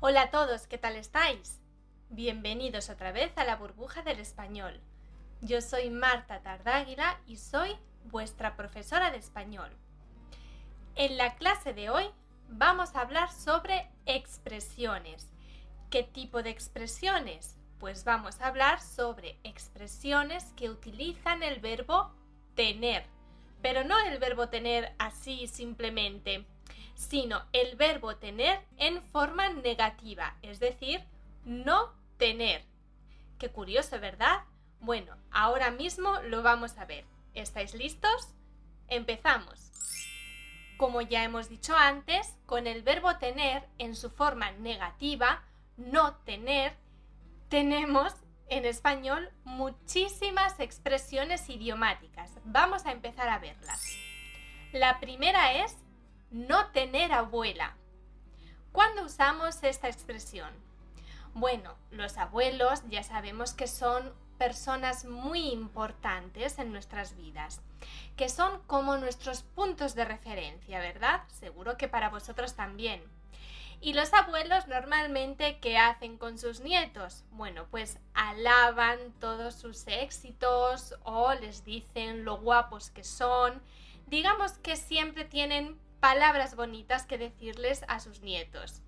Hola a todos, ¿qué tal estáis? Bienvenidos otra vez a la burbuja del español. Yo soy Marta Tardáguila y soy vuestra profesora de español. En la clase de hoy vamos a hablar sobre expresiones. ¿Qué tipo de expresiones? Pues vamos a hablar sobre expresiones que utilizan el verbo tener, pero no el verbo tener así simplemente, sino el verbo tener en forma negativa, es decir, no tener. Qué curioso, ¿verdad? Bueno, ahora mismo lo vamos a ver. ¿Estáis listos? Empezamos. Como ya hemos dicho antes, con el verbo tener en su forma negativa, no tener, tenemos en español muchísimas expresiones idiomáticas. Vamos a empezar a verlas. La primera es no tener abuela. ¿Cuándo usamos esta expresión? Bueno, los abuelos ya sabemos que son personas muy importantes en nuestras vidas, que son como nuestros puntos de referencia, ¿verdad? Seguro que para vosotros también. ¿Y los abuelos normalmente qué hacen con sus nietos? Bueno, pues alaban todos sus éxitos o les dicen lo guapos que son. Digamos que siempre tienen palabras bonitas que decirles a sus nietos.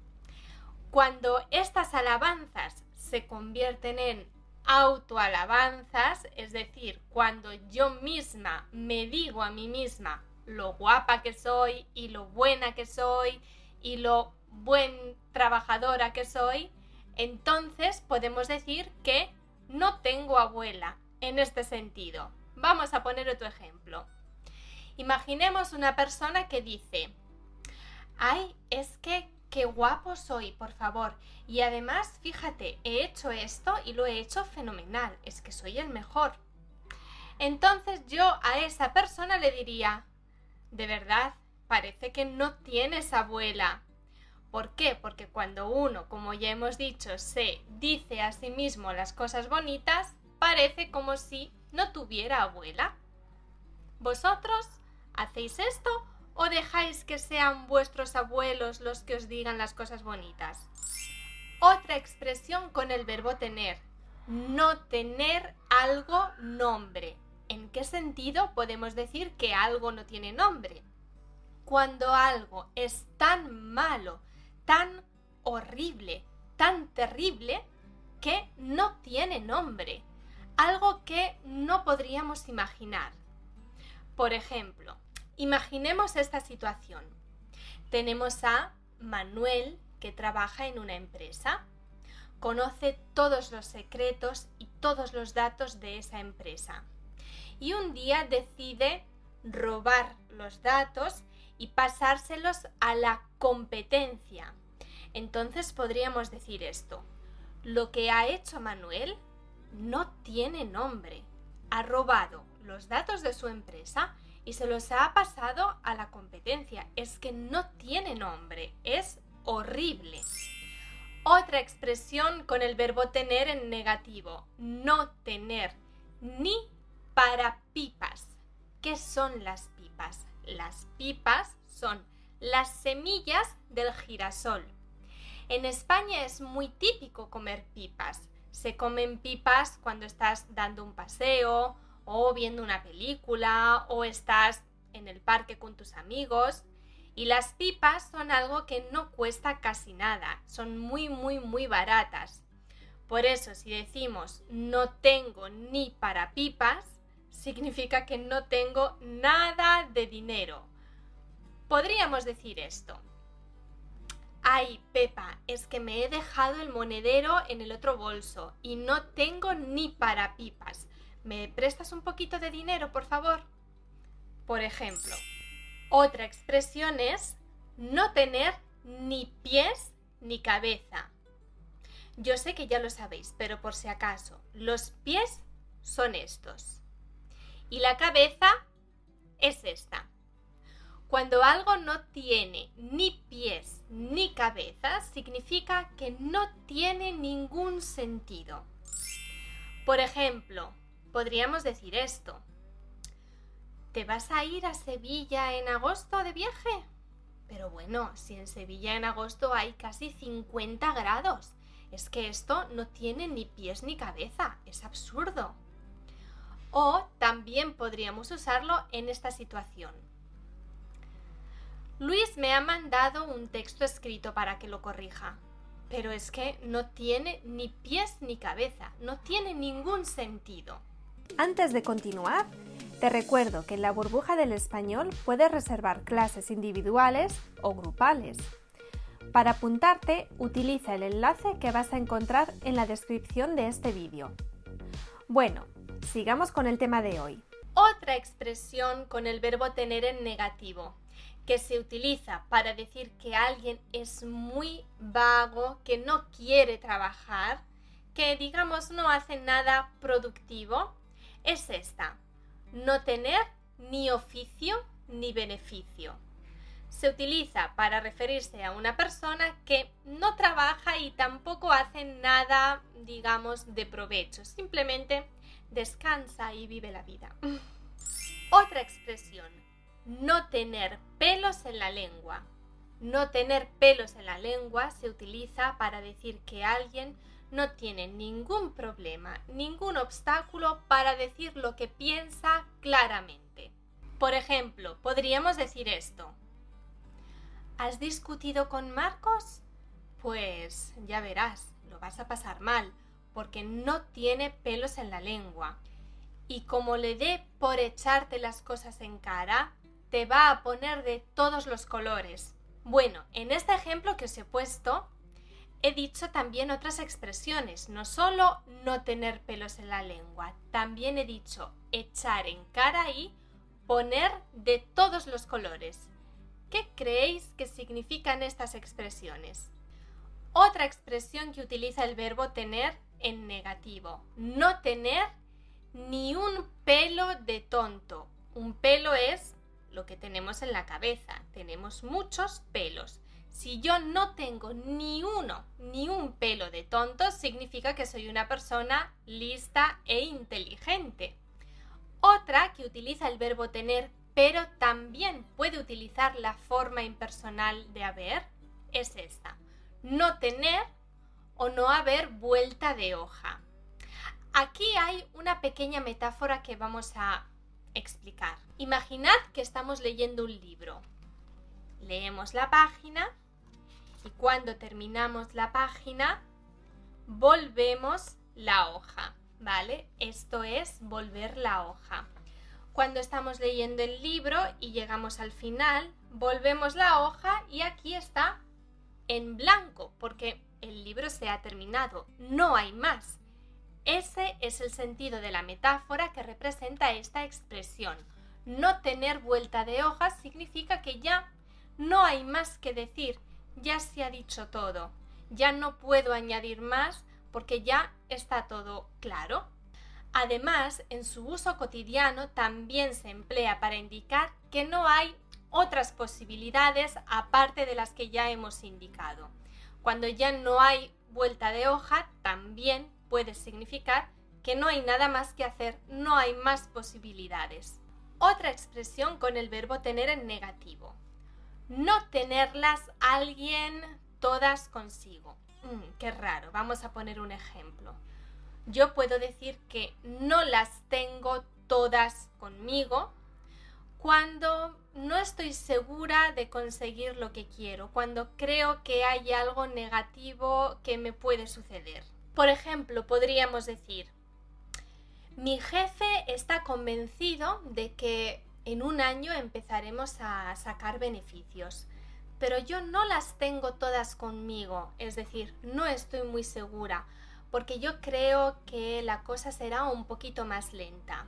Cuando estas alabanzas se convierten en autoalabanzas, es decir, cuando yo misma me digo a mí misma lo guapa que soy y lo buena que soy y lo buen trabajadora que soy, entonces podemos decir que no tengo abuela en este sentido. Vamos a poner otro ejemplo. Imaginemos una persona que dice, ay, es que qué guapo soy, por favor. Y además, fíjate, he hecho esto y lo he hecho fenomenal, es que soy el mejor. Entonces yo a esa persona le diría, de verdad, parece que no tienes abuela. ¿Por qué? Porque cuando uno, como ya hemos dicho, se dice a sí mismo las cosas bonitas, parece como si no tuviera abuela. ¿Vosotros hacéis esto o dejáis que sean vuestros abuelos los que os digan las cosas bonitas? Otra expresión con el verbo tener. No tener algo nombre. ¿En qué sentido podemos decir que algo no tiene nombre? Cuando algo es tan malo, tan horrible, tan terrible, que no tiene nombre, algo que no podríamos imaginar. Por ejemplo, imaginemos esta situación. Tenemos a Manuel que trabaja en una empresa, conoce todos los secretos y todos los datos de esa empresa y un día decide robar los datos y pasárselos a la competencia. Entonces podríamos decir esto. Lo que ha hecho Manuel no tiene nombre. Ha robado los datos de su empresa y se los ha pasado a la competencia. Es que no tiene nombre. Es horrible. Otra expresión con el verbo tener en negativo. No tener ni para pipas. ¿Qué son las pipas? Las pipas son las semillas del girasol. En España es muy típico comer pipas. Se comen pipas cuando estás dando un paseo o viendo una película o estás en el parque con tus amigos. Y las pipas son algo que no cuesta casi nada, son muy muy muy baratas. Por eso si decimos no tengo ni para pipas, significa que no tengo nada de dinero. Podríamos decir esto. Ay, Pepa, es que me he dejado el monedero en el otro bolso y no tengo ni para pipas. ¿Me prestas un poquito de dinero, por favor? Por ejemplo, otra expresión es no tener ni pies ni cabeza. Yo sé que ya lo sabéis, pero por si acaso, los pies son estos. Y la cabeza es esta. Cuando algo no tiene ni pies ni cabeza, significa que no tiene ningún sentido. Por ejemplo, podríamos decir esto. ¿Te vas a ir a Sevilla en agosto de viaje? Pero bueno, si en Sevilla en agosto hay casi 50 grados, es que esto no tiene ni pies ni cabeza, es absurdo. O también podríamos usarlo en esta situación. Luis me ha mandado un texto escrito para que lo corrija, pero es que no tiene ni pies ni cabeza, no tiene ningún sentido. Antes de continuar, te recuerdo que en la burbuja del español puedes reservar clases individuales o grupales. Para apuntarte, utiliza el enlace que vas a encontrar en la descripción de este vídeo. Bueno, sigamos con el tema de hoy. Otra expresión con el verbo tener en negativo, que se utiliza para decir que alguien es muy vago, que no quiere trabajar, que digamos no hace nada productivo, es esta. No tener ni oficio ni beneficio. Se utiliza para referirse a una persona que no trabaja y tampoco hace nada, digamos, de provecho. Simplemente descansa y vive la vida. Otra expresión. No tener pelos en la lengua. No tener pelos en la lengua se utiliza para decir que alguien no tiene ningún problema, ningún obstáculo para decir lo que piensa claramente. Por ejemplo, podríamos decir esto. ¿Has discutido con Marcos? Pues ya verás, lo vas a pasar mal, porque no tiene pelos en la lengua. Y como le dé por echarte las cosas en cara, te va a poner de todos los colores. Bueno, en este ejemplo que os he puesto, he dicho también otras expresiones, no solo no tener pelos en la lengua, también he dicho echar en cara y poner de todos los colores. ¿Qué creéis que significan estas expresiones? Otra expresión que utiliza el verbo tener en negativo, no tener ni un pelo de tonto. Un pelo es lo que tenemos en la cabeza, tenemos muchos pelos. Si yo no tengo ni uno, ni un pelo de tonto, significa que soy una persona lista e inteligente. Otra que utiliza el verbo tener, pero también puede utilizar la forma impersonal de haber, es esta. No tener o no haber vuelta de hoja. Aquí hay una pequeña metáfora que vamos a explicar. Imaginad que estamos leyendo un libro. Leemos la página y cuando terminamos la página volvemos la hoja, ¿vale? Esto es volver la hoja. Cuando estamos leyendo el libro y llegamos al final, volvemos la hoja y aquí está en blanco porque el libro se ha terminado, no hay más. Ese es el sentido de la metáfora que representa esta expresión. No tener vuelta de hoja significa que ya no hay más que decir, ya se ha dicho todo, ya no puedo añadir más porque ya está todo claro. Además, en su uso cotidiano también se emplea para indicar que no hay otras posibilidades aparte de las que ya hemos indicado. Cuando ya no hay vuelta de hoja, también puede significar que no hay nada más que hacer, no hay más posibilidades. Otra expresión con el verbo tener en negativo no tenerlas alguien todas consigo. Mm, qué raro, vamos a poner un ejemplo. Yo puedo decir que no las tengo todas conmigo cuando no estoy segura de conseguir lo que quiero, cuando creo que hay algo negativo que me puede suceder. Por ejemplo, podríamos decir, mi jefe está convencido de que en un año empezaremos a sacar beneficios. Pero yo no las tengo todas conmigo, es decir, no estoy muy segura, porque yo creo que la cosa será un poquito más lenta.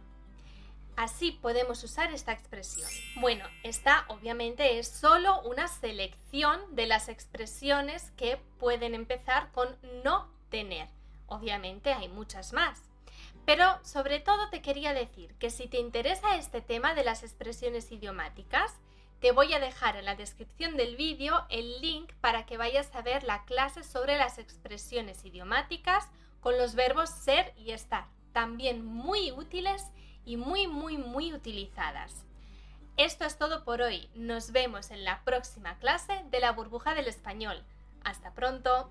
Así podemos usar esta expresión. Bueno, esta obviamente es solo una selección de las expresiones que pueden empezar con no tener. Obviamente hay muchas más. Pero sobre todo te quería decir que si te interesa este tema de las expresiones idiomáticas, te voy a dejar en la descripción del vídeo el link para que vayas a ver la clase sobre las expresiones idiomáticas con los verbos ser y estar, también muy útiles y muy muy muy utilizadas. Esto es todo por hoy. Nos vemos en la próxima clase de la burbuja del español. Hasta pronto.